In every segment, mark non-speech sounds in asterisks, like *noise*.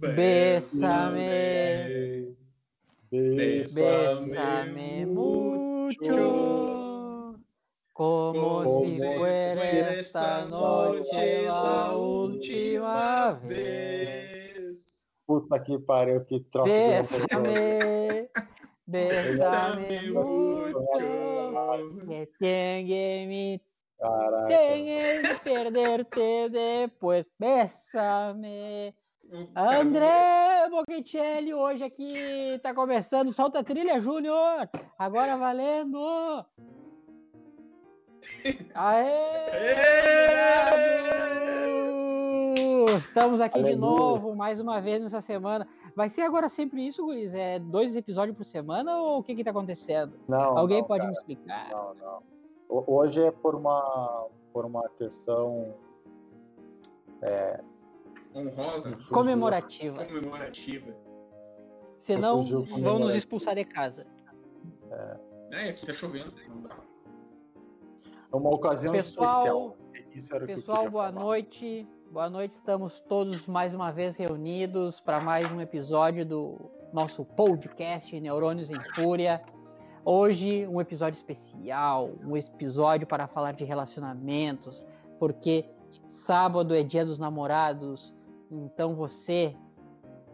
Bésame. Bésame mucho. Como si fuera esta noche la última vez. Puta que pariu, que troço de Bésame. Bésame mucho. Que tenga mi Caraca. Tienes que perderte depois. Bésame. André Bocchicelli hoje aqui tá começando. Solta a trilha, Júnior. Agora valendo. Aê! Estamos aqui de Aleluia. novo, mais uma vez nessa semana. Vai ser agora sempre isso, Guris? É dois episódios por semana ou o que que tá acontecendo? Não, Alguém não, pode cara. me explicar? Não, não. Ho- Hoje é por uma, por uma questão. Honrosa, Comemorativa. comemorativa. Senão vão nos expulsar de casa. É, aqui tá chovendo. Não dá. É uma ocasião Pessoal, especial. Isso era o que eu Pessoal, boa falar. noite. Boa noite, estamos todos mais uma vez reunidos para mais um episódio do nosso podcast Neurônios em Fúria. Hoje, um episódio especial, um episódio para falar de relacionamentos, porque sábado é dia dos namorados, então você,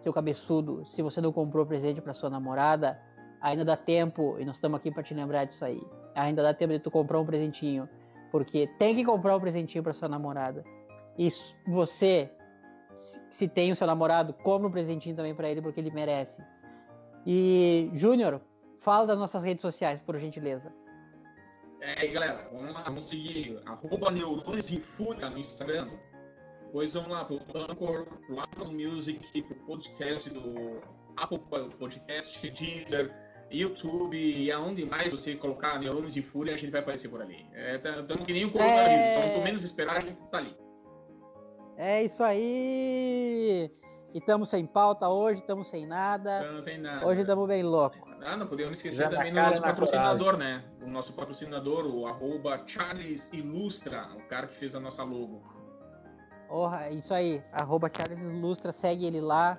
seu cabeçudo, se você não comprou presente para sua namorada, ainda dá tempo, e nós estamos aqui para te lembrar disso aí. Ainda dá tempo de tu comprar um presentinho porque tem que comprar um presentinho para sua namorada. E você, se tem o seu namorado, compra um presentinho também para ele porque ele merece. E Júnior, fala das nossas redes sociais, por gentileza. É, galera, vamos lá, vamos seguir. Arroba Neurônios em Fúria no Instagram. Depois vamos lá pro Anchor, pro Amazon Music, pro podcast do Apple Podcast, Deezer, YouTube e aonde mais você colocar Neurônios em Fúria, a gente vai aparecer por ali. É, tá, que nem o coronavírus, É. só quanto menos esperar, a gente tá ali. É isso aí! E estamos sem pauta hoje, estamos sem nada. Então, sem nada. Hoje estamos bem louco. Ah, não podemos esquecer Já também do e nosso na patrocinador, né? O nosso patrocinador, o arroba Charles Ilustra, o cara que fez a nossa logo. Porra, isso aí. Arroba Charles Ilustra, segue ele lá,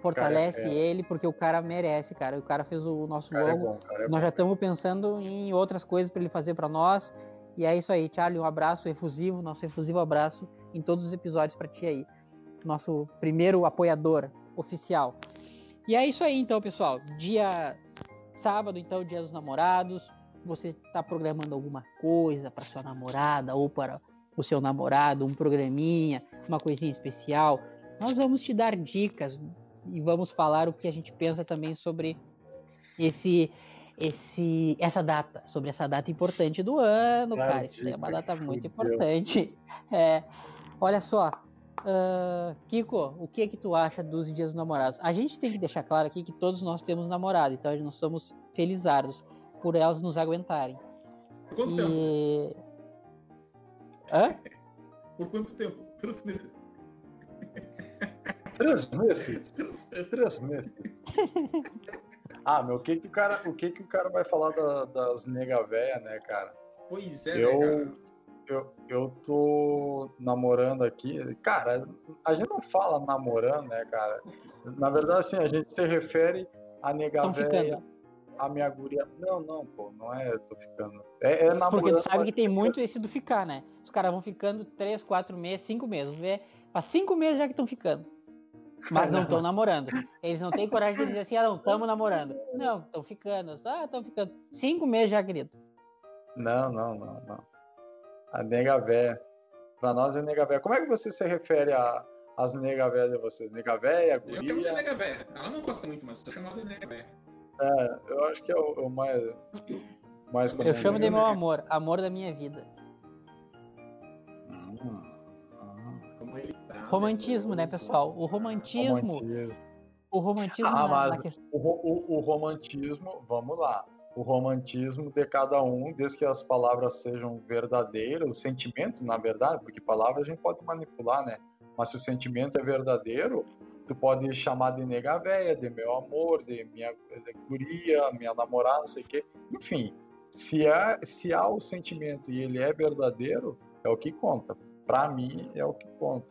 fortalece Cara, é. ele, porque o cara merece, cara. O cara fez o nosso Cara, é logo. bom, cara, é Nós já estamos pensando em outras coisas para ele fazer para nós. E é isso aí, Charlie. Um abraço efusivo, nosso efusivo abraço em todos os episódios para ti aí. Nosso primeiro apoiador oficial. E é isso aí, então, pessoal. Dia sábado, então, dia dos namorados. Você está programando alguma coisa para sua namorada ou para o seu namorado, um programinha, uma coisinha especial. Nós vamos te dar dicas e vamos falar o que a gente pensa também sobre esse esse, essa data, sobre essa data importante do ano, Cara, cara. Isso é uma data muito importante. *laughs* É, olha só, ah, Kiko, o que que tu acha dos dias dos namorados? A gente tem que deixar claro aqui que todos nós temos namorado, então nós somos felizardos por elas nos aguentarem. Quanto tempo? Hã? Por quanto tempo? Três meses. Três meses. Três meses. Três meses. ah, meu, o que que o cara, o que que o cara vai falar da- das nega véia, né, cara? Pois é, né, Eu, cara? eu, eu tô namorando aqui. Cara, a gente não fala namorando, né, cara? Na verdade, assim, a gente se refere a nega Estão véia, ficando. A minha guria. Não, não, pô, não é tô ficando. É, é namorando. Porque tu sabe que tem muito esse do ficar, né? Os caras vão ficando três, quatro meses, cinco meses. Vê, faz cinco meses já que estão ficando. Mas não estão *laughs* namorando. Eles não têm coragem de dizer assim, ah, não, estamos namorando. Não, estão ficando. Ah, estão ficando. Cinco meses já, querido. Não, não, não, não. A nega véia. Pra nós é nega véia. Como é que você se refere a, às nega véia de vocês? Nega véia, Eu chamo de guria? nega velha. Ela não gosta muito, mas eu chamo de nega velha. É, eu acho que é o, o mais. mais Eu chamo de né? meu amor, amor da minha vida. Hum, hum. Tá. Romantismo, né, nervoso. pessoal? O romantismo, Romantismo. o romantismo Ah, na, mas- na questão. O, o- o romantismo, vamos lá. O romantismo de cada um, desde que as palavras sejam verdadeiras, os sentimentos, na verdade, porque palavras a gente pode manipular, né? Mas se o sentimento é verdadeiro, tu pode chamar de nega véia, de meu amor, de minha de guria, minha namorada, não sei o quê. Enfim, se há, se há o sentimento e ele é verdadeiro, é o que conta. Pra mim, é o que conta.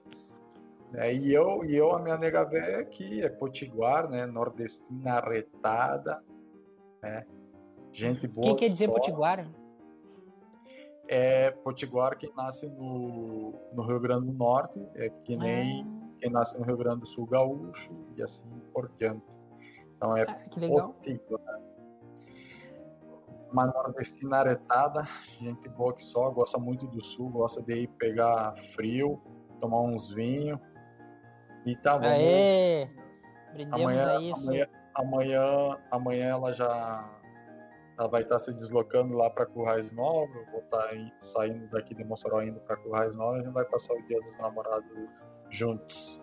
É, e, eu, e eu, a minha nega velha aqui é potiguar, né? Nordestina arretada, né? Gente boa. Quem quer dizer só. potiguar? É potiguar quem nasce no, no Rio Grande do Norte, é que nem Ah, quem nasce no Rio Grande do Sul gaúcho e assim por diante. Então é ah, que legal. potiguar. Uma nordestina aretada, gente boa que só, gosta muito do sul, gosta de ir pegar frio, tomar uns vinhos. E tá, vamos, Aê! Brindemos Amanhã, a isso. amanhã, amanhã, amanhã ela já ela vai estar se deslocando lá para Currais Nova. Eu vou estar aí saindo daqui de Mossoró indo para Currais Nova. A gente vai passar o Dia dos Namorados juntos.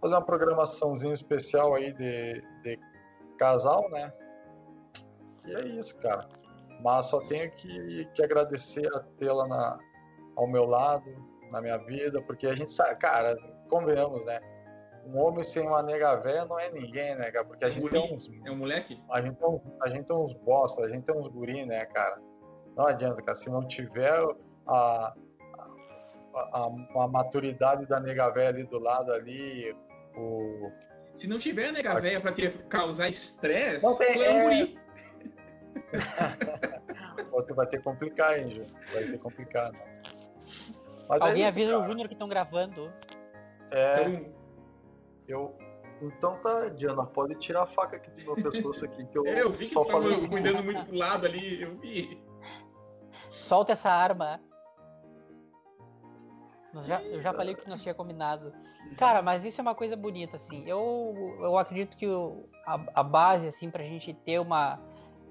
Fazer uma programaçãozinha especial aí de, de casal, né? E é isso, cara. Mas só tenho que, que agradecer a tê-la ao meu lado, na minha vida, porque a gente sabe, cara, convenhamos, né? Um homem sem uma nega velha não é ninguém, né, cara? Porque a É gente guri. tem uns. É um moleque? A gente tem, uns- a gente tem uns bosta, a gente tem uns guri, né, cara? Não adianta, cara. Se não tiver a, a, a, a maturidade da nega velha ali do lado ali, o. Se não tiver nega velha pra te causar estresse, tu é um é. guri. *laughs* Outro vai ter que complicar, hein, Ju? Vai ter que complicar, né? Mas é Alguém isso, avisa o. Júnior que estão gravando. É, Então, eu. Então tá, Diana, pode tirar a faca aqui do meu pescoço aqui, que eu, *laughs* é, eu vi que só falei. cuidando muito pro lado ali, eu vi. Solta essa arma. Já- eu já falei o que nós tinha combinado. Cara, mas isso é uma coisa bonita, assim. Eu, eu acredito que o- a, a base, assim, pra gente ter uma,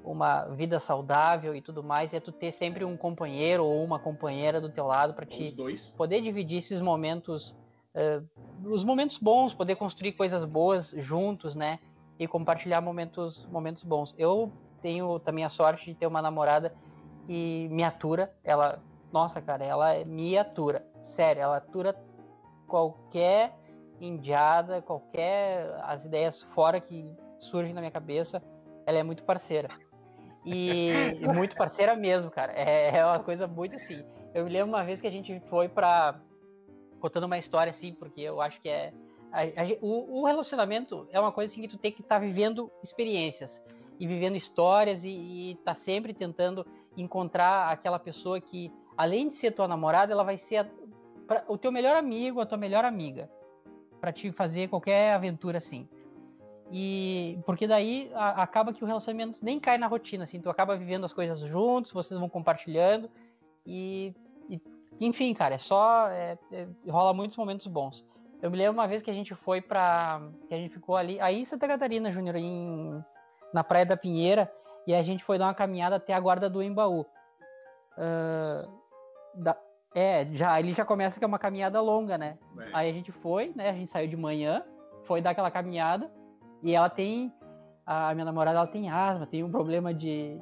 uma vida saudável e tudo mais, é tu ter sempre um companheiro ou uma companheira do teu lado pra Os te dois. poder dividir esses momentos, eh, os momentos bons, poder construir coisas boas juntos, né? E compartilhar momentos, momentos bons. Eu tenho também a sorte de ter uma namorada que me atura. Ela, nossa, cara, ela é- me atura. Sério, ela atura qualquer indiada, qualquer as ideias fora que surgem na minha cabeça. Ela é muito parceira. E, *laughs* muito parceira mesmo, cara. É, é uma coisa muito assim. Eu me lembro uma vez que a gente foi pra. Contando uma história assim, porque eu acho que é. a- a o, o relacionamento é uma coisa assim que tu tem que estar vivendo experiências e vivendo histórias e, e tá sempre tentando encontrar aquela pessoa que, além de ser tua namorada, ela vai ser a- pra- o teu melhor amigo, a tua melhor amiga, Pra te fazer qualquer aventura assim. E porque daí a- acaba que o relacionamento nem cai na rotina, assim, tu acaba vivendo as coisas juntos, vocês vão compartilhando e- enfim, cara, é só é- é- rola muitos momentos bons. Eu me lembro uma vez que a gente foi pra. que a gente ficou ali, aí em Santa Catarina, Júnior, em, na Praia da Pinheira, e a gente foi dar uma caminhada até a guarda do Embaú. Ah, da- é, já, ali já começa que é uma caminhada longa, né? É. Aí a gente foi, né? A gente saiu de manhã, foi dar aquela caminhada, e ela tem. A minha namorada ela tem asma, tem um problema de,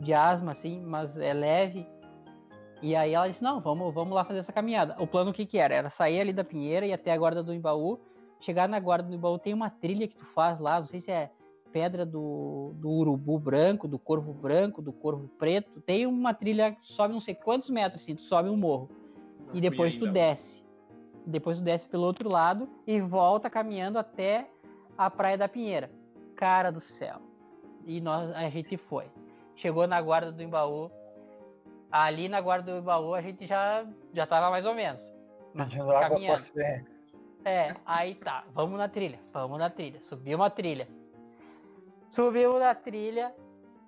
de asma, assim, mas é leve. E aí ela disse, não, vamos, vamos lá fazer essa caminhada. O plano o que que era? Era sair ali da Pinheira e até a guarda do Embaú. Chegar na guarda do Embaú tem uma trilha que tu faz lá, não sei se é pedra do, do urubu branco, do corvo branco, do corvo preto. Tem uma trilha que sobe não sei quantos metros, assim, tu sobe um morro. Não E depois tu ainda. desce. Depois tu desce pelo outro lado e volta caminhando até a Praia da Pinheira. Cara do céu. E nós, a gente foi. Chegou na guarda do Embaú. Ali na guarda do Embaú a gente já, já tava mais ou menos. Pedindo água pra Caminhando. você. É, aí tá, vamos na trilha, vamos na trilha. Subiu uma trilha. Subiu na trilha.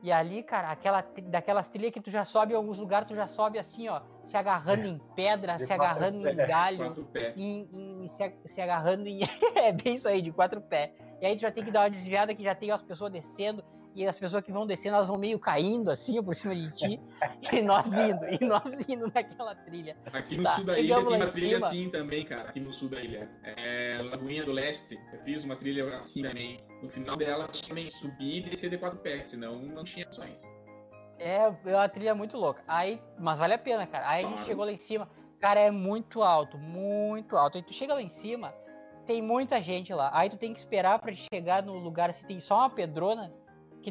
E ali, cara, aquela, daquelas trilhas que tu já sobe em alguns lugares, tu já sobe assim, ó, se agarrando em pedra, De se agarrando em galho, Quatro pés. em, em- se, se agarrando em. *laughs* é bem isso aí, de quatro pés. E aí tu já tem que dar uma desviada que já tem as pessoas descendo. E as pessoas que vão descendo, elas vão meio caindo assim, por cima de ti. *laughs* e nós indo, e nós indo naquela trilha. Aqui no Tá, sul da ilha tem uma trilha assim também, cara. Aqui no sul da ilha. É Lagoinha do Leste. Eu fiz uma trilha assim também. No final dela, também subir e descer de quatro pés, senão não tinha opções. É é uma trilha muito louca. Aí, mas vale a pena, cara. Aí a gente Claro. chegou lá em cima. Cara, é muito alto, muito alto. Aí tu chega lá em cima, tem muita gente lá. Aí tu tem que esperar pra chegar no lugar assim, tem só uma pedrona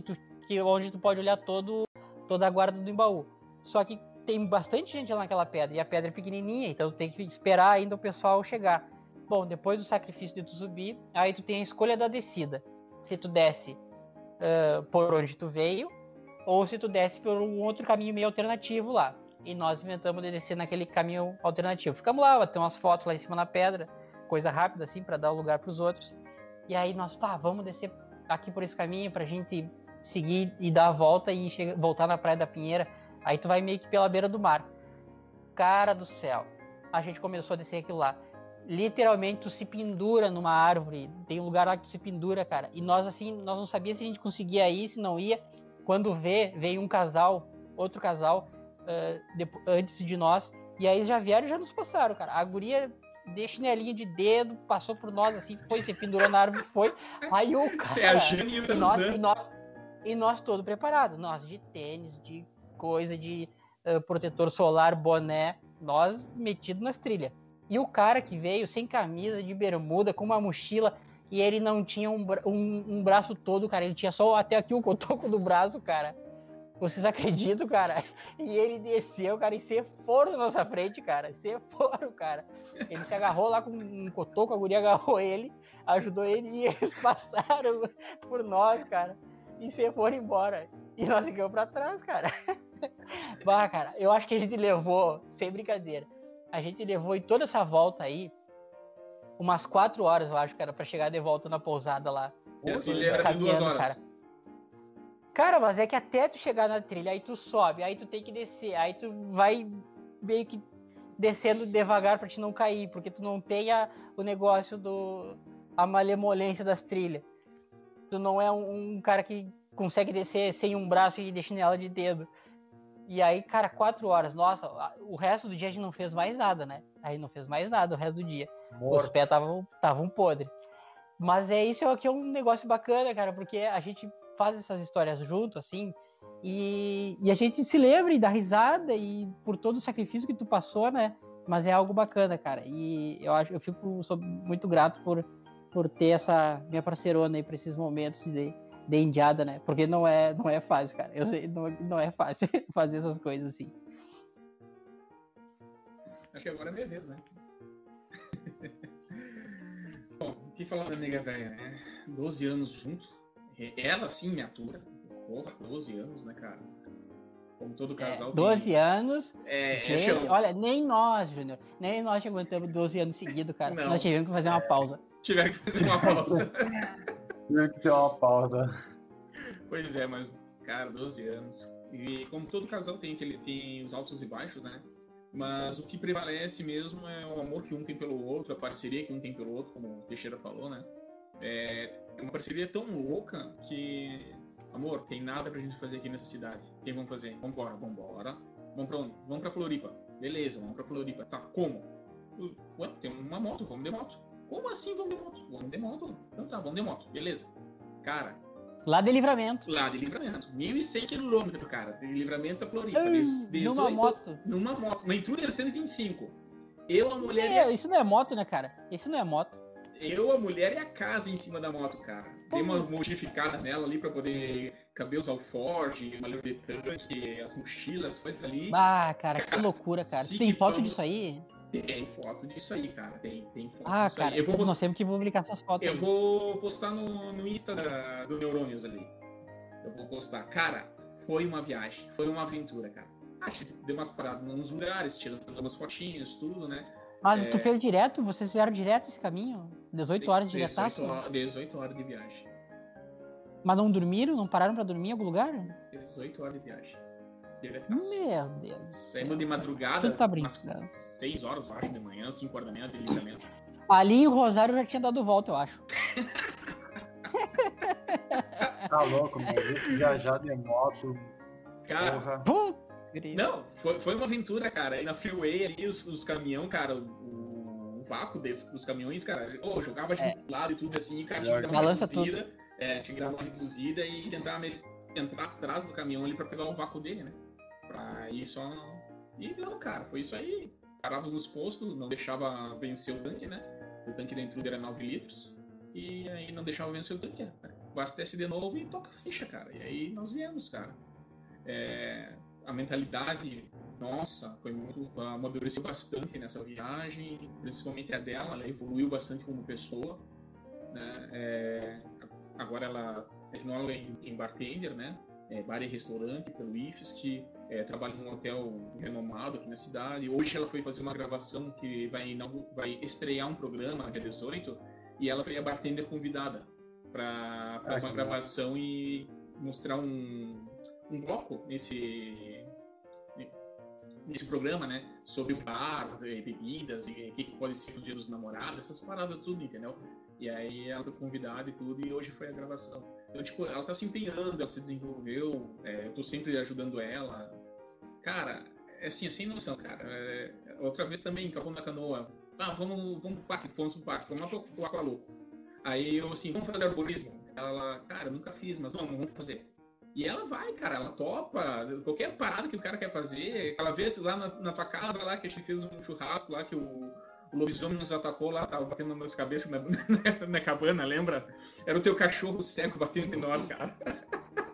que tu que onde tu pode olhar todo toda a guarda do Embaú. Só que tem bastante gente lá naquela pedra e a pedra é pequenininha, então tem que esperar ainda o pessoal chegar. Bom, depois do sacrifício de tu subir, aí tu tem a escolha da descida. Se tu desce uh, por onde tu veio, ou se tu desce por um outro caminho meio alternativo lá. E nós inventamos de descer naquele caminho alternativo. Ficamos lá, tem umas fotos lá em cima na pedra, coisa rápida assim, para dar o lugar para os outros. E aí nós, pá, vamos descer aqui por esse caminho pra gente seguir e dar a volta e chegar, voltar na Praia da Pinheira. Aí tu vai meio que pela beira do mar. Cara do céu. A gente começou a descer aquilo lá. Literalmente tu se pendura numa árvore. Tem um lugar lá que tu se pendura, cara. E nós assim, nós não sabíamos se a gente conseguia ir, se não ia. Quando vê, veio um casal, outro casal, uh, antes de nós. E aí já vieram e já nos passaram, cara. A guria de chinelinho de dedo, passou por nós assim, foi, se pendurou na árvore, foi. Aí o cara. É a e nós, e nós, e nós todo preparado. Nós de tênis, de coisa, de uh, protetor solar, boné, nós metido nas trilhas. E o cara que veio sem camisa, de bermuda, com uma mochila, e ele não tinha um, um, um braço todo, cara. Ele tinha só até aqui o cotoco do braço, cara. Vocês acreditam, cara? *laughs* E ele desceu, cara, e se foram na nossa frente, cara. Se foram, cara. Ele se agarrou lá com um cotoco, a guria agarrou ele, ajudou ele e *laughs* eles passaram por nós, cara. E se foram embora. E nós ficamos pra trás, cara. *laughs* Bah, cara, eu acho que a gente levou, sem brincadeira, a gente levou em toda essa volta aí umas quatro horas, eu acho, cara, pra chegar de volta na pousada lá. Eu era de duas horas. Cara. Cara, mas é que até tu chegar na trilha, aí tu sobe, aí tu tem que descer, aí tu vai meio que descendo devagar para te não cair, porque tu não tem a, o negócio do a malemolência das trilhas. Tu não é um, um, cara que consegue descer sem um braço e de chinela de dedo. E aí, cara, quatro horas. Nossa, o resto do dia a gente não fez mais nada, né? Aí não fez mais nada o resto do dia. Morto. Os pés estavam podres. Mas é isso aqui é um negócio bacana, cara, porque a gente faz essas histórias junto, assim, e, e a gente se lembra e dá risada e por todo o sacrifício que tu passou, né? Mas é algo bacana, cara. E eu acho, eu fico sou muito grato por, por ter essa minha parceirona aí para esses momentos de, de indiada, né? Porque não é, não é fácil, cara. Eu sei, não, não é fácil *laughs* fazer essas coisas assim. Acho que agora é minha vez, né? *laughs* Bom, o que falar da nega velha, né? 12 anos juntos, ela sim me atura. Porra, 12 anos, né, cara? Como todo é, casal. É, 12 tem... anos. É, é gente, olha, nem nós, Júnior. Nem nós aguentamos 12 anos seguidos, cara. Não. Nós tivemos que fazer uma pausa. Tiveram que fazer uma pausa. *laughs* Tiveram que ter uma pausa. Pois é, mas, cara, 12 anos. E como todo casal tem, ele tem os altos e baixos, né? Mas o que prevalece mesmo é o amor que um tem pelo outro, a parceria que um tem pelo outro, como o Teixeira falou, né? É, é uma parceria tão louca que, amor, tem nada pra gente fazer aqui nessa cidade. O que vamos fazer? Vambora, vambora. Vamos pra onde? Vamos pra Floripa. Beleza, vamos pra Floripa. Tá, como? Ué, tem uma moto, vamos de moto. Como assim vamos de moto? Vamos de moto. Então tá, vamos de moto. Beleza. Cara. Lá de livramento. Lá de livramento. 1.100 quilômetros, cara. De livramento a Floripa. Ai, 18, numa moto. Numa moto. Uma Intruder 125. Eu, a mulher. É, isso não é moto, né, cara? Isso não é moto. Eu, a mulher e a casa em cima da moto, cara. Tem uma modificada nela ali pra poder caber os alforge, uma de tanque, as mochilas, coisas ali. Ah, cara, cara que loucura, cara. Tem foto vamos... disso aí? Tem foto disso aí, cara. Tem, tem foto ah, disso cara, aí. Eu vou nós temos que publicar essas fotos. Eu aí. vou postar no, no Insta da, do Neurônios ali. Eu vou postar. Cara, foi uma viagem, foi uma aventura, cara. Acho que deu umas paradas nos lugares, tirando algumas fotinhas, tudo, né? Mas é... tu fez direto? Vocês fizeram direto esse caminho? 18 horas de 18 horas, 18 horas de viagem. Mas não dormiram? Não pararam pra dormir em algum lugar? 18 horas de viagem. Diretaço. Meu Deus. Saímos de madrugada, tu tá brincando. umas 6 horas, acho, de manhã, 5 horas da manhã, de ligamento. Ali em Rosário já tinha dado volta, eu acho. *laughs* tá louco, mas viajar de moto. Cara, não, foi, foi uma aventura, cara. Aí na freeway ali, os, os caminhão, cara, o, o vácuo desse, dos caminhões, cara, oh, jogava é. de lado e tudo assim, cara, tinha que dar uma reduzida. É, tinha que dar uma reduzida e tentar entrar atrás do caminhão ali pra pegar o vácuo dele, né? Pra ir só. E não, cara, foi isso aí. Parava nos postos, não deixava vencer o tanque, né? O tanque da Intruder era 9 litros. E aí não deixava vencer o tanque. Né? Abastece de novo e toca a ficha, cara. E aí nós viemos, cara. É, a mentalidade nossa, foi muito, amadureceu bastante nessa viagem, principalmente a dela, ela evoluiu bastante como pessoa, né? É, agora ela em, em bartender, né? É, bar e restaurante pelo IFSC, é, trabalha num hotel renomado aqui na cidade. Hoje ela foi fazer uma gravação que vai, não, vai estrear um programa dia 18 e ela foi a bartender convidada para fazer ah, uma gravação e mostrar um, um bloco nesse nesse programa, né? Sobre o bar, bebidas e o que, que pode ser o dia dos namorados, essas paradas tudo, entendeu? E aí ela foi convidada e tudo, e hoje foi a gravação. Então, tipo, ela tá se empenhando, ela se desenvolveu, é, eu tô sempre ajudando ela. Cara, é assim, é sem noção, cara. É, outra vez também, Capão da Canoa. Ah, vamos, vamos pro parque, vamos pro parque, vamos lá pro, Aqualouco. Aí eu assim, vamos fazer arborismo. Ela, cara, nunca fiz, mas vamos, vamos fazer. E ela vai, cara, ela topa. Qualquer parada que o cara quer fazer. Aquela vez lá na, na tua casa, lá que a gente fez um churrasco lá que o, o lobisomem nos atacou lá, tava batendo nas cabeças na, *laughs* na, na, cabana, lembra? Era o teu cachorro cego batendo em nós, cara.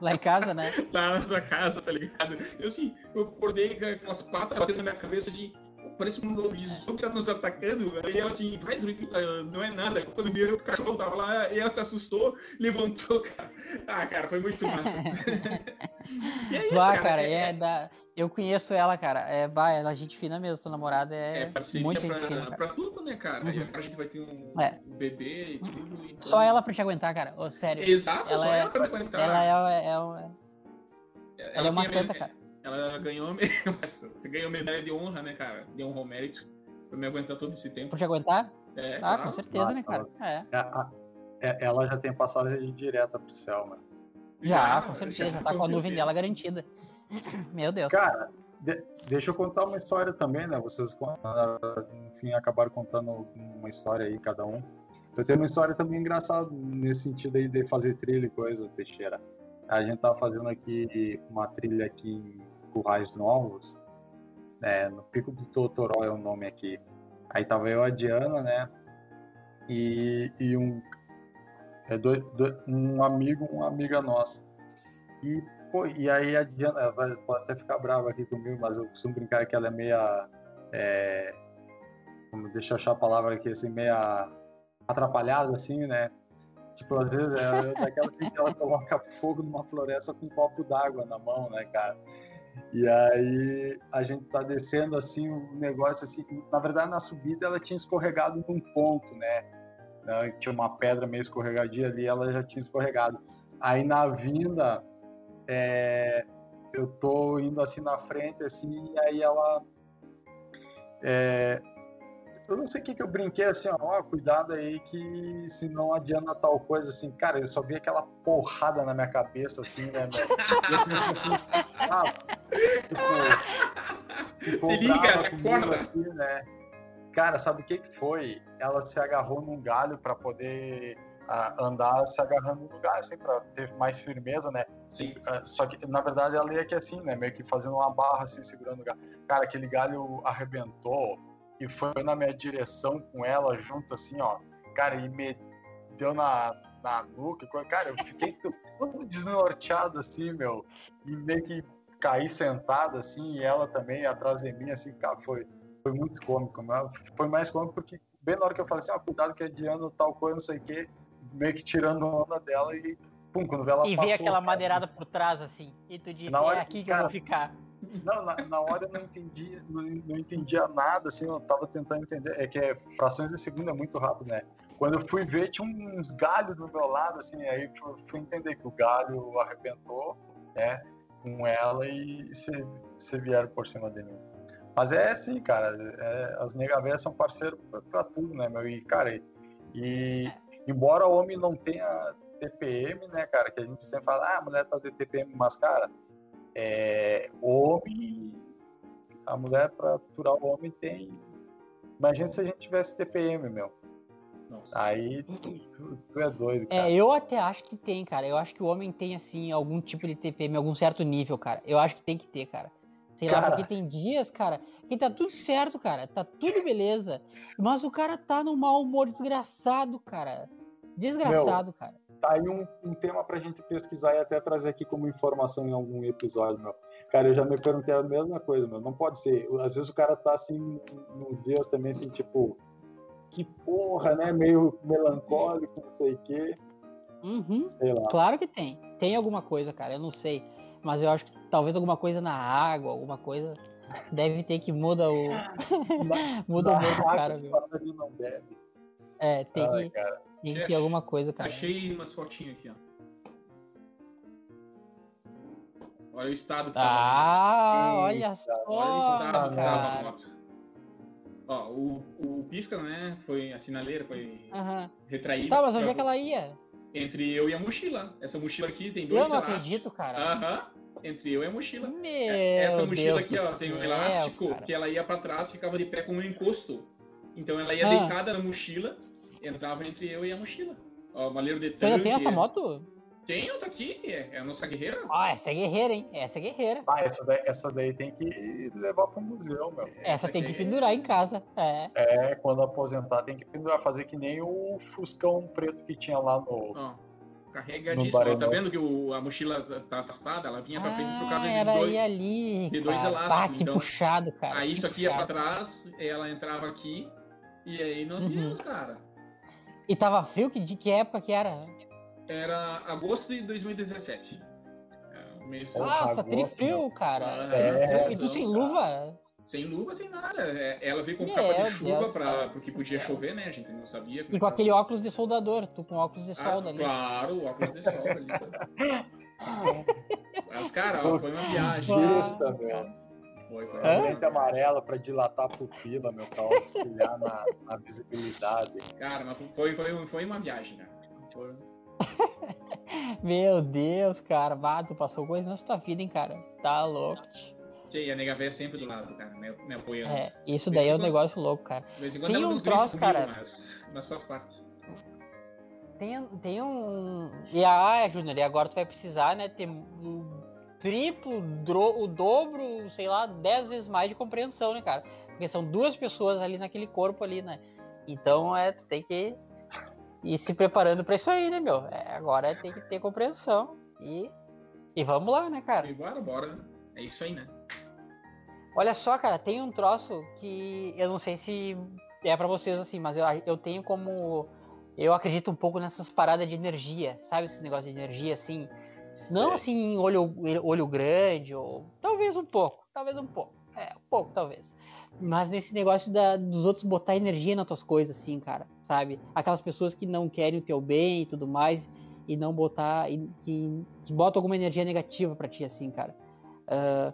Lá em casa, né? *laughs* Lá na sua casa, tá ligado? Eu assim, eu acordei com aquelas patas batendo na minha cabeça de parece um lobisomem tá nos atacando. Aí ela assim, vai dormir, não é nada. Quando viu o cachorro tava lá, e ela se assustou, levantou, cara. Ah, cara, foi muito massa. *laughs* e é isso, Bah, cara. cara é, é da... Eu conheço ela, cara. É, bah, ela é gente fina mesmo, tua namorada é, é muito pra, fina. Pra tudo, né, cara? Uhum. E agora a gente vai ter um, é. um bebê e tudo. Então... Só ela pra te aguentar, cara. Oh, sério. Exato, ela só é, ela pra te aguentar. Ela é, é, é, ela, ela é uma santa, cara ela ganhou, *laughs* você ganhou medalha de honra, né, cara? De honra ao mérito. Pra me aguentar todo esse tempo. Por te aguentar? É, ah, claro. com certeza, ah, né, cara? É. É, é. Ela já tem passagem direta pro céu, mano. Já, já com certeza. Já, já tá com, com a nuvem dela garantida. *coughs* Meu Deus. Cara, de, deixa eu contar uma história também, né? Vocês, enfim, acabaram contando uma história aí, cada um. Eu tenho uma história também engraçada nesse sentido aí de fazer trilha e coisa, Teixeira. A gente tava fazendo aqui uma trilha aqui currais novos, né, no Pico do Totoró é o nome aqui. Aí tava eu, a Diana, né, e, e um, é um amigo, uma amiga nossa. E, pô, e aí a Diana, pode até ficar brava aqui comigo, mas eu costumo brincar que ela é meia, é, deixa eu achar a palavra aqui, assim, meia atrapalhada, assim, né, Tipo, às vezes é daquela que ela coloca fogo numa floresta com um copo d'água na mão, né, cara? E aí a gente tá descendo assim um negócio assim, na verdade na subida ela tinha escorregado num ponto, né? Tinha uma pedra meio escorregadia ali, ela já tinha escorregado. Aí na vinda é, eu tô indo assim na frente assim, e aí ela é, eu não sei o que, que eu brinquei assim, ó, cuidado aí que se não adianta tal coisa, assim, cara, eu só vi aquela porrada na minha cabeça, assim, né, ah, tipo, ficou Se liga, acorda. Aqui, né? Cara, sabe o que que foi? Ela se agarrou num galho para poder uh, andar se agarrando no galho, assim, pra ter mais firmeza, né? Sim. Uh, só que, na verdade, ela ia que assim, né? Meio que fazendo uma barra, assim, segurando o galho. Cara, aquele galho arrebentou, e foi na minha direção com ela junto assim, ó. Cara, e me deu na, na nuca. Cara, eu fiquei *laughs* todo desnorteado assim, meu. E meio que caí sentado assim, e ela também atrás de mim, assim, cara, foi, foi muito cômico. Foi mais cômico porque bem na hora que eu falei assim, ó, cuidado que é Diana tal coisa, não sei o quê, meio que tirando a onda dela e pum, quando ela E passou, vi aquela cara, madeirada por trás, assim, e tu disse, é aqui que cara, eu vou ficar. Não, na, na, hora eu não entendi, não, não, entendia nada, assim, eu tava tentando entender. É que é, frações de segundo é muito rápido, né? Quando eu fui ver, tinha uns galhos do meu lado, assim, aí eu fui entender que o galho arrebentou, né, com ela e se, se vieram por cima de mim. Mas é assim, cara, é, as negavéias são parceiros pra, pra, tudo, né, meu? E, cara, e, e embora o homem não tenha TPM, né, cara, que a gente sempre fala, ah, a mulher tá de TPM, mas, cara, é, homem, a mulher para aturar o homem tem. Imagina se a gente tivesse TPM, meu. Nossa. Aí tu, tu, é doido, cara. É, eu até acho que tem, cara. Eu acho que o homem tem, assim, algum tipo de TPM, algum certo nível, cara. Eu acho que tem que ter, cara. Sei cara... lá, porque tem dias, cara, que tá tudo certo, cara. Tá tudo beleza. Mas o cara tá num mau humor desgraçado, cara. Desgraçado, meu, cara. tá aí um, um tema pra gente pesquisar e até trazer aqui como informação em algum episódio, meu. Cara, eu já me perguntei a mesma coisa, meu. Não pode ser. Às vezes o cara tá assim, nos dias também, assim, tipo, que porra, né? Meio melancólico, não sei o quê. Uhum. Sei lá. Claro que tem. Tem alguma coisa, cara, eu não sei. Mas eu acho que talvez alguma coisa na água, alguma coisa. Deve ter que muda o. *laughs* muda o humor do cara, viu? Não deve. É, tem Ai, que. Cara. Tem que ter alguma coisa, cara. Achei umas fotinhas aqui, ó. Olha o estado que tava Ah, olha só. Olha o estado que tava a moto. Ó, o, o pisca, né? Foi a sinaleira, foi uhum. retraída. Tá, mas onde é que ela ia? Entre eu e a mochila. Essa mochila aqui tem dois Eu não elásticos. acredito, cara. Aham. Uhum. Entre eu e a mochila. Meu Essa mochila Deus aqui, ó, tem um céu, elástico cara. que ela ia para trás, ficava de pé com um encosto. Então ela ia ah. deitada na mochila entrava entre eu e a mochila. Ó, o maleiro de tanque. Você tem essa moto? Tenho, tá aqui. É, é a nossa guerreira. Ah, essa é guerreira, hein? Essa é guerreira. Ah, essa daí, essa daí tem que levar pro museu, meu. Essa, essa tem que é... pendurar em casa. É. É, quando aposentar tem que pendurar. Fazer que nem o Fuscão preto que tinha lá no. Ó, carregadíssimo. Tá vendo que o, a mochila tá afastada? Ela vinha pra frente por causa ah, de dois, ali, de dois elásticos. então, puxado, cara. Aí isso aqui puxado. ia pra trás, ela entrava aqui. E aí nós uhum. cara. E tava frio? Que, de que época que era? Era agosto de 2017. É, mês... Nossa, tri frio, cara. É, e tu sem luva? Sem luva, sem nada. É, ela veio com Meu capa de chuva pra, porque podia chover, né? A gente não sabia. E com aquele óculos de soldador, tu com óculos de ah, solda ah, ali. Claro, óculos de solda ali. *laughs* Mas, cara, foi uma viagem. Isso, meu. Foi, foi. Lente amarela para dilatar a pupila, meu, pra auxiliar na, na, visibilidade. Cara, mas foi, foi, foi uma viagem, cara. Foi... *laughs* meu Deus, cara. Bah, tu passou coisa na sua vida, hein, cara. Tá louco. E a nega véia sempre do lado, cara, me, me apoiando. É, isso daí é um negócio louco, cara. Tem um troço, cara. Mas, mas faz parte. Tem, tem um. E ah, Júnior, e agora tu vai precisar, né? Ter triplo, o dobro, sei lá, dez vezes mais de compreensão, né, cara? Porque são duas pessoas ali naquele corpo ali, né? Então, é, tu tem que ir se preparando para isso aí, né, meu? É, agora tem que ter compreensão. E, e vamos lá, né, cara? E bora, bora. É isso aí, né? Olha só, cara, tem um troço que eu não sei se é para vocês assim, mas eu, eu tenho como. Eu acredito um pouco nessas paradas de energia, sabe? Esses negócios de energia, assim. Não assim, olho, olho grande, ou talvez um pouco, talvez um pouco. É, um pouco, talvez. Mas nesse negócio da, dos outros botar energia nas tuas coisas, assim, cara, sabe? Aquelas pessoas que não querem o teu bem e tudo mais, e não botar. E, que, que botam alguma energia negativa para ti, assim, cara. Uh,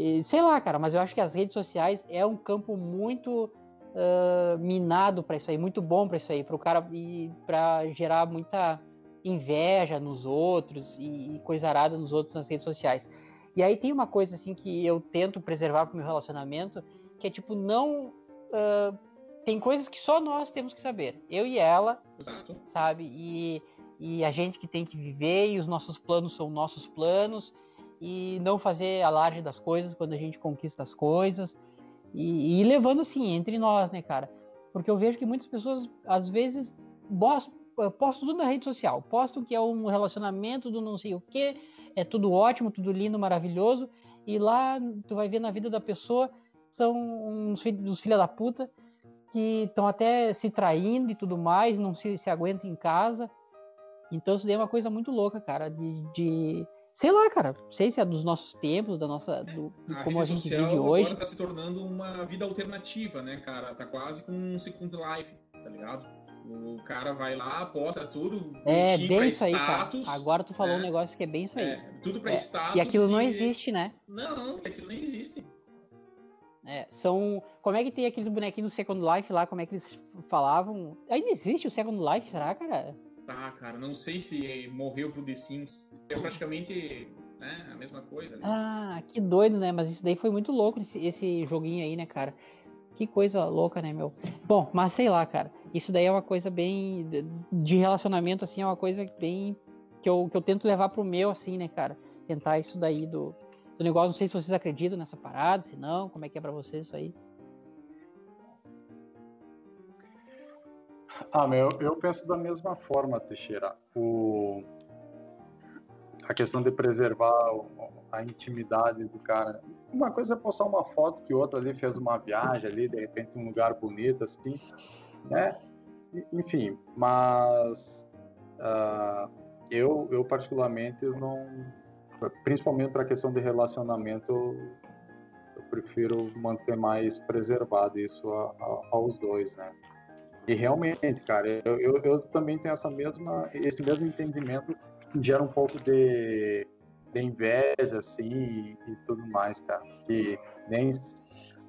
e, sei lá, cara, mas eu acho que as redes sociais é um campo muito uh, minado para isso aí, muito bom para isso aí, para o cara e para gerar muita inveja nos outros e, e coisa arada nos outros nas redes sociais. E aí tem uma coisa assim que eu tento preservar pro meu relacionamento, que é tipo, não. Uh, tem coisas que só nós temos que saber. Eu e ela, Exato. sabe? E, e a gente que tem que viver, e os nossos planos são nossos planos, e não fazer alarde das coisas quando a gente conquista as coisas. E, e levando assim, entre nós, né, cara? Porque eu vejo que muitas pessoas, às vezes, posto tudo na rede social, posto que é um relacionamento do não sei o que, é tudo ótimo, tudo lindo, maravilhoso, e lá tu vai ver na vida da pessoa são uns filhos filha da puta que estão até se traindo e tudo mais, não se, se aguentam em casa. Então isso daí é uma coisa muito louca, cara, de, de sei lá, cara, sei se é dos nossos tempos, da nossa, do, a como a gente vive hoje. Agora tá se tornando uma vida alternativa, né, cara? Tá quase com um second life, tá ligado? O cara vai lá, posta tudo. É, bem isso aí, cara. Agora tu falou né? um negócio que é bem isso aí. É, tudo pra é. status. E aquilo e... não existe, né? Não, aquilo não existe. É, são. Como é que tem aqueles bonequinhos do Second Life lá? Como é que eles falavam? Ainda existe o Second Life, será, cara? Tá, cara, não sei se morreu pro The Sims. É praticamente né, a mesma coisa. Né? Ah, que doido, né? Mas isso daí foi muito louco, esse, esse joguinho aí, né, cara? Que coisa louca, né, meu? Bom, mas sei lá, cara. Isso daí é uma coisa bem. De relacionamento, assim, é uma coisa bem. Que eu, que eu tento levar pro meu, assim, né, cara? Tentar isso daí do, do negócio. Não sei se vocês acreditam nessa parada, se não, como é que é pra vocês isso aí? Ah, meu, eu penso da mesma forma, Teixeira. O... A questão de preservar a intimidade do cara. Uma coisa é postar uma foto que outra ali fez uma viagem ali, de repente um lugar bonito, assim, né? Enfim, mas uh, eu, eu particularmente não, principalmente para a questão de relacionamento, eu prefiro manter mais preservado isso a, a, aos dois, né? E realmente, cara, eu, eu, eu, também tenho essa mesma, esse mesmo entendimento que gera um pouco de, de inveja, assim, e, e, tudo mais, cara. Que nem,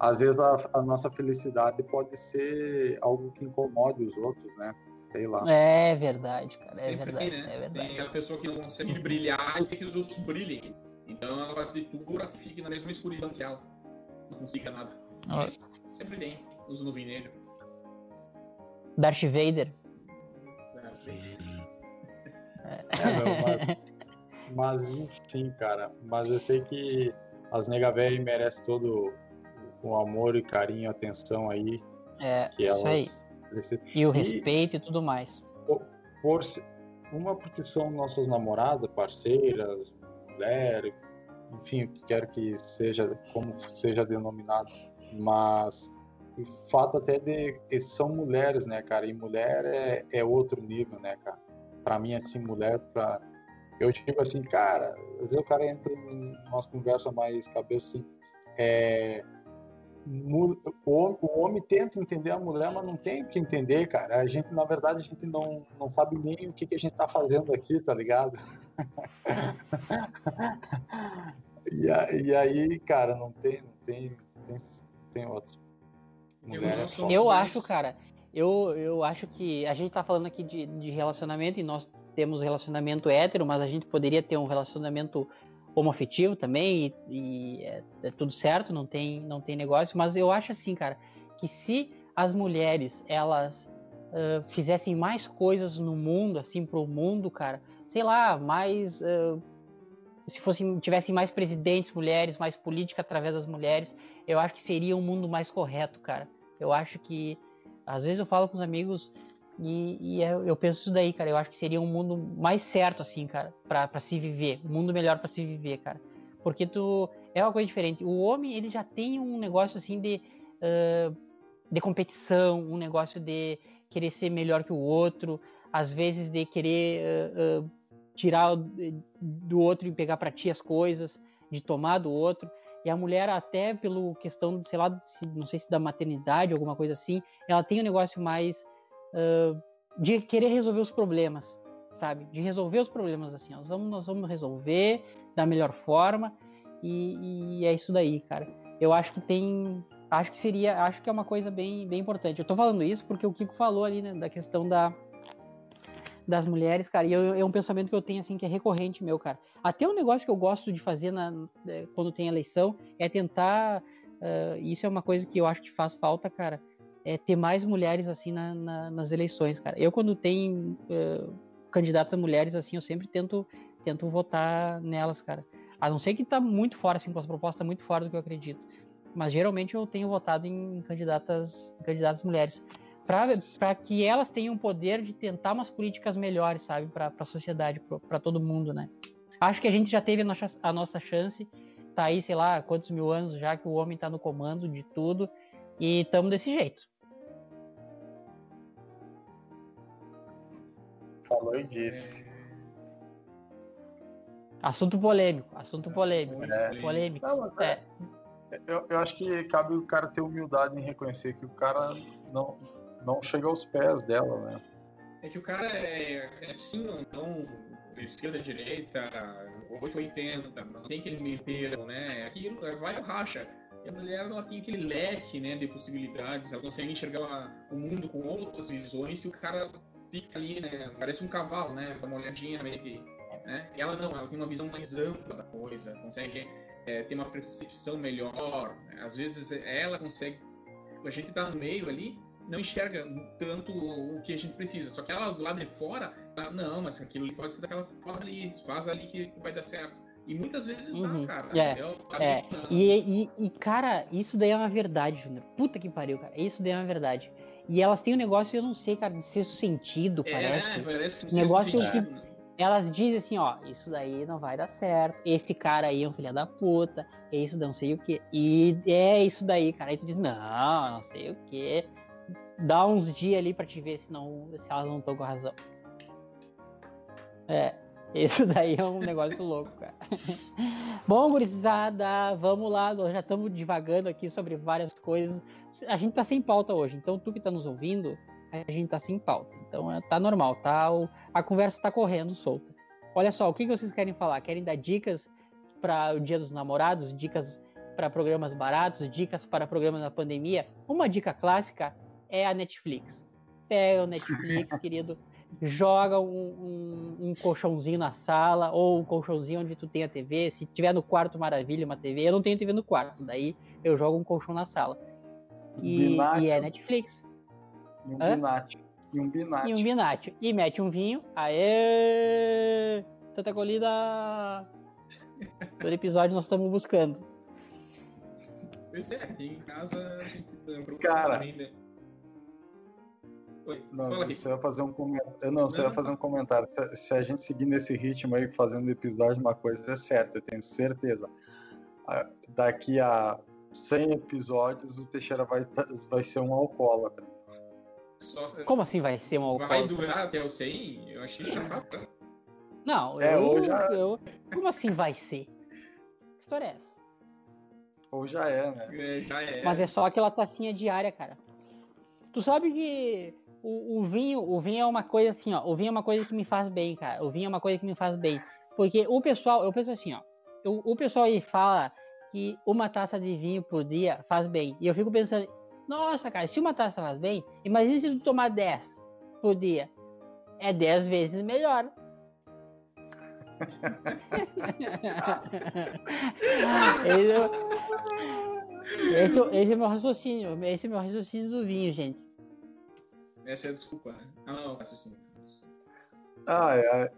às vezes a, a, nossa felicidade pode ser algo que incomode os outros, né? Sei lá. É verdade, cara, é Sempre verdade, tem, né? é verdade. Tem a pessoa que não consegue brilhar e quer que os outros brilhem. Então ela faz de tudo para que fique na mesma escuridão que ela. Não consiga nada. Sempre tem os nuvem negro. Darth Vader. É, mas, mas, enfim, cara. Mas eu sei que as nega velha merecem todo o amor e carinho, atenção aí. É, que isso elas aí. E o respeito e, e tudo mais. Por, por, uma porque são nossas namoradas, parceiras, mulher, enfim, o que quer que seja, como seja denominado, mas o fato até de que são mulheres, né, cara? E mulher é, é outro nível, né, cara? Pra mim, assim, mulher, pra... eu digo assim, cara, às vezes o cara entra em umas conversas mais cabeça assim, é... O homem, o homem tenta entender a mulher, mas não tem o que entender, cara. A gente, na verdade, a gente não, não sabe nem o que, que a gente tá fazendo aqui, tá ligado? *laughs* e, e aí, cara, não tem, não tem, tem, tem outro. Eu, eu acho, cara, eu, eu acho que a gente tá falando aqui de, de relacionamento e nós temos relacionamento hétero, mas a gente poderia ter um relacionamento homoafetivo também e, e é, é, tudo certo, não tem, não tem negócio, mas eu acho assim, cara, que se as mulheres, elas uh, fizessem mais coisas no mundo, assim, pro mundo, cara, sei lá, mais... Uh, se fossem tivessem mais presidentes mulheres, mais política através das mulheres, eu acho que seria um mundo mais correto, cara. Eu acho que às vezes eu falo com os amigos e, e eu, eu, penso isso daí, cara. Eu acho que seria um mundo mais certo, assim, cara, para se viver, um mundo melhor para se viver, cara. Porque tu é uma coisa diferente. O homem ele já tem um negócio assim de uh, de competição, um negócio de querer ser melhor que o outro, às vezes de querer uh, uh, tirar do outro e pegar para ti as coisas, de tomar do outro. E a mulher, até pelo questão, sei lá, não sei se da maternidade, alguma coisa assim, ela tem um negócio mais uh, de querer resolver os problemas, sabe? De resolver os problemas assim. Nós vamos, nós vamos resolver da melhor forma e, e é isso daí, cara. Eu acho que tem, acho que seria, acho que é uma coisa bem, bem importante. Eu tô falando isso porque o Kiko falou ali, né, da questão da das mulheres, cara, e eu, é um pensamento que eu tenho, assim, que é recorrente meu, cara. Até um negócio que eu gosto de fazer na, é, quando tem eleição é tentar, uh, isso é uma coisa que eu acho que faz falta, cara, é ter mais mulheres, assim, na, na, nas eleições, cara. Eu, quando tem uh, candidatas mulheres, assim, eu sempre tento, tento votar nelas, cara. A não ser que tá muito fora, assim, com as propostas muito fora do que eu acredito. Mas geralmente eu tenho votado em candidatas, em candidatas mulheres para que elas tenham o poder de tentar umas políticas melhores, sabe, para a sociedade, para todo mundo, né? Acho que a gente já teve a nossa, a nossa chance, tá aí, sei lá, quantos mil anos já que o homem está no comando de tudo e estamos desse jeito. Falou e disse. Assunto polêmico, assunto polêmico. É. Polêmico. Não, é. Eu, eu acho que cabe o cara ter humildade em reconhecer que o cara não, não chega aos pés dela, né? É que o cara é, é sim ou não, esquerda, direita, 880, não tem aquele meio termo, né? Aquilo vai ou racha. E a mulher ela tem aquele leque né, de possibilidades, ela consegue enxergar o mundo com outras visões que o cara fica ali, né? Parece um cavalo, né? Dá uma olhadinha meio que. Né? E ela não, ela tem uma visão mais ampla da coisa, consegue é, ter uma percepção melhor. Né? Às vezes ela consegue. A gente tá no meio ali, não enxerga tanto o que a gente precisa. Só que ela do lado de fora, ela, não, mas aquilo ali pode ser daquela forma ali, faz ali que vai dar certo. E muitas vezes uhum. cara. É, é. E, e, e, cara, isso daí é uma verdade, Júnior. Puta que pariu, cara. Isso daí é uma verdade. E elas têm um negócio, eu não sei, cara, de sexto sentido, É, parece. parece um Negócio sexto que- sentido, né? Elas dizem assim, ó, isso daí não vai dar certo. Esse cara aí é um filho da puta. Isso não sei o que. E é isso daí, cara. Aí tu diz, não, não sei o que. Dá uns dias ali pra te ver se, não, se elas não estão com razão. É, isso daí é um negócio louco, cara. *laughs* Bom, gurizada, vamos lá. Nós já estamos divagando aqui sobre várias coisas. A gente tá sem pauta hoje, então tu que tá nos ouvindo, a gente tá sem pauta. Então é, tá normal, tá? A conversa tá correndo solta. Olha só, o que, vocês querem falar? Querem dar dicas para o Dia dos Namorados, dicas para programas baratos, dicas para programas da pandemia? Uma dica clássica é a Netflix. Pega o Netflix, *laughs* querido, joga um, um- um colchãozinho na sala ou um colchãozinho onde tu tem a TV. Se tiver no quarto, maravilha, uma TV. Eu não tenho TV no quarto, daí eu jogo um colchão na sala. E, e é Netflix. e um Hã? E um binátio. E um. E mete um vinho. Aê! Santa Colida! Todo episódio nós estamos buscando. Pois é, aqui em casa a gente procura Cara. ainda. Oi, Não, fala aqui. você vai fazer um comentário. Não, você Não, vai fazer um comentário. Se, se a gente seguir nesse ritmo aí, fazendo episódio, uma coisa é certa, eu tenho certeza. Ah, Daqui a 100 episódios, o Teixeira vai, tá- vai ser um alcoólatra. Só, Como assim vai ser um vai alcoólatra? durar até o 100? Eu achei chato. Não, É, eu, ou já- eu- Como assim vai ser? Que história é essa? Ou já é, né? É, já é. Mas é só aquela tacinha diária, cara. Tu sabe que o, o vinho, o vinho é uma coisa assim, ó. O vinho é uma coisa que me faz bem, cara. O vinho é uma coisa que me faz bem. Porque o pessoal, eu penso assim, ó. O, o pessoal aí fala que uma taça de vinho por dia faz bem. E eu fico pensando, nossa, cara, se uma taça faz bem, imagina se tu tomar 10 por dia. É 10 vezes melhor. *laughs* esse, é o- esse, é o- esse é meu raciocínio. Esse é meu raciocínio do vinho, gente. Essa é a desculpa, né? Ah, não, raciocínio. Ah, é.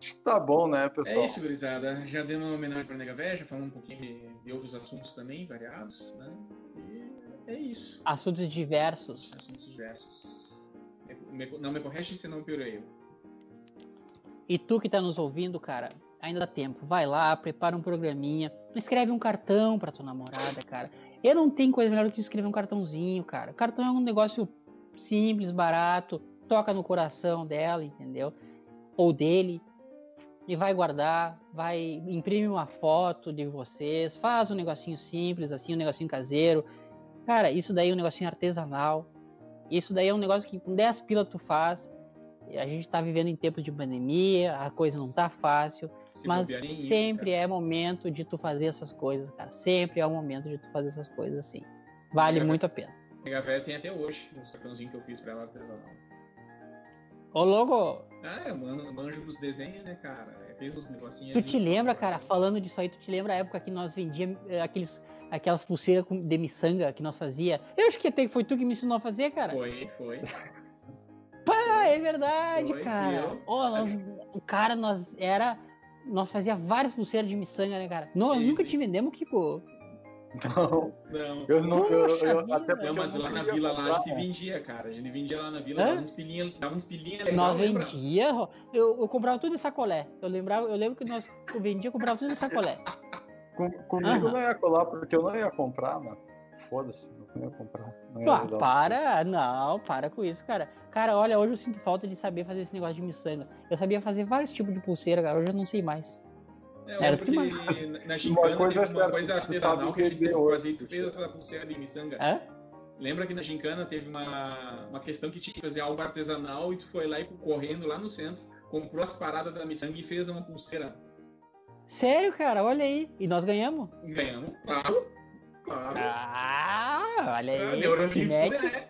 Acho que tá bom, né, pessoal? É isso, gurizada. Já demos uma homenagem pra Nega Véia, já falamos um pouquinho de, de outros assuntos também, variados, né? E é isso. Assuntos diversos. Assuntos diversos. Não me corrige se não piorei. E tu que tá nos ouvindo, cara, ainda dá tempo. Vai lá, prepara um programinha, escreve um cartão pra tua namorada, cara. Eu não tenho coisa melhor do que escrever um cartãozinho, cara. Cartão é um negócio simples, barato, toca no coração dela, entendeu? Ou dele. E vai guardar, vai imprime uma foto de vocês, faz um negocinho simples, assim, um negocinho caseiro. Cara, isso daí é um negocinho artesanal. Isso daí é um negócio que com 10 pila tu faz. E a gente tá vivendo em tempos de pandemia, a coisa não tá fácil. Se Mas isso, sempre cara. é momento de tu fazer essas coisas, cara. Sempre é o momento de tu fazer essas coisas assim. Vale É. muito a pena. Nega Véia tem até hoje, os cartãozinhos que eu fiz pra ela artesanal. Ô, logo, Ah, é, mano, manjo dos desenhos, né, cara? Fez uns negocinhos tu ali. te lembra, cara, falando disso aí, tu te lembra a época que nós vendíamos eh, aqueles, aquelas pulseiras de miçanga que nós fazia? Eu acho que até foi tu que me ensinou a fazer, cara. Foi, foi. *laughs* Ah, é verdade, Foi, cara. eu. Ó, nós, o cara, nós era. Nós fazia várias pulseiras de miçanga, né, cara? Nós Sim, nunca te vendemos, Kiko. Não, Não. eu não. Eu, eu, até Não, eu mas não lá na vila lá a comprar, gente vendia, cara. A gente vendia lá na vila, Hã? dava uns pilinhas, dava uns pilinhas legal, nós vendia, eu, eu comprava tudo em sacolé. Eu lembrava, eu lembro que nós eu vendia, eu comprava tudo em sacolé. Com, comigo Aham. não ia colar, porque eu não ia comprar, mano. Foda-se, não ia comprar. Não ia Ah, para, não, para com isso, cara. Cara, olha, hoje eu sinto falta de saber fazer esse negócio de miçanga. Eu sabia fazer vários tipos de pulseira, cara. Hoje eu não sei mais. É, Era lembro tudo que na- na gincana coisa teve é uma certa, coisa artesanal que a gente teve que fazer tu fez essa pulseira de miçanga. Hã? Lembra que na gincana teve uma, uma questão que tinha que fazer algo artesanal e tu foi lá e correndo lá no centro, comprou as paradas da miçanga e fez uma pulseira. Sério, cara, olha aí. E nós ganhamos. Ganhamos, claro. Claro. Ah, olha Ah, aí. Kinect. fuga, né?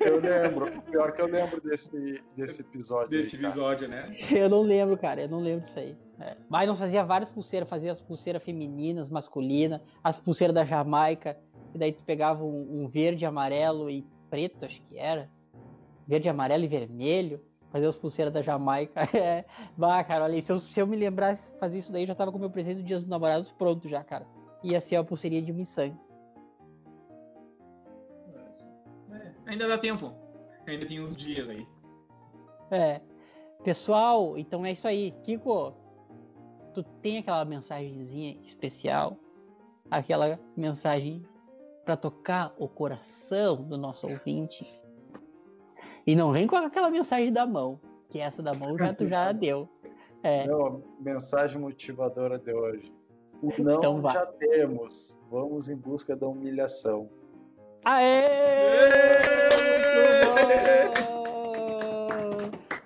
Eu, eu lembro. Pior que eu lembro desse, desse episódio. aí, Desse cara. episódio, né? Eu não lembro, cara, eu não lembro disso aí. É. Mas nós fazia várias pulseiras, fazia as pulseiras femininas, masculinas, as pulseiras da Jamaica, e daí tu pegava um, um verde, amarelo e preto, acho que era. Verde, amarelo e vermelho, fazia as pulseiras da Jamaica. *laughs* É. Bah, cara, olha aí, se eu, se eu me lembrasse de fazer isso daí, eu já tava com o meu presente do Dia dos Namorados pronto já, cara. Ia ser a pulseirinha de miçangue. É, Ainda dá tempo. Ainda tem uns dias aí. É. Pessoal, então é isso aí. Kiko, tu tem aquela mensagenzinha especial? Aquela mensagem para tocar o coração do nosso ouvinte? E não vem com aquela mensagem da mão, que essa da mão já tu já *laughs* deu. É. Não, mensagem motivadora de hoje. O não Então já temos. Vamos em busca da humilhação. Aê! Bom!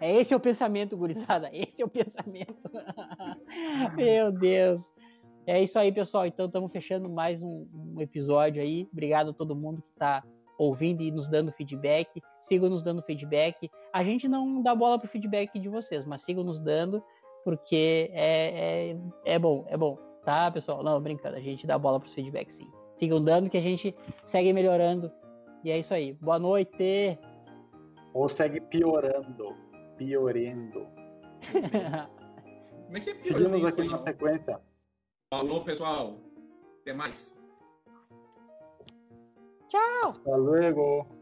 É esse é o pensamento, gurizada. *laughs* Esse é o pensamento. *laughs* Meu Deus. É isso aí, pessoal. Então estamos fechando mais um, um episódio aí. Obrigado a todo mundo que está ouvindo e nos dando feedback. Sigam nos dando feedback. A gente não dá bola pro feedback de vocês, mas sigam nos dando, porque é, é, é bom, é bom. Tá, pessoal? Não, brincando. A gente dá bola pro feedback sim. Sigam dando que a gente segue melhorando. E é isso aí. Boa noite. Ou segue piorando. Piorendo. Como é que é Seguimos aqui na sequência. Falou, pessoal. Até mais. Tchau. Hasta luego.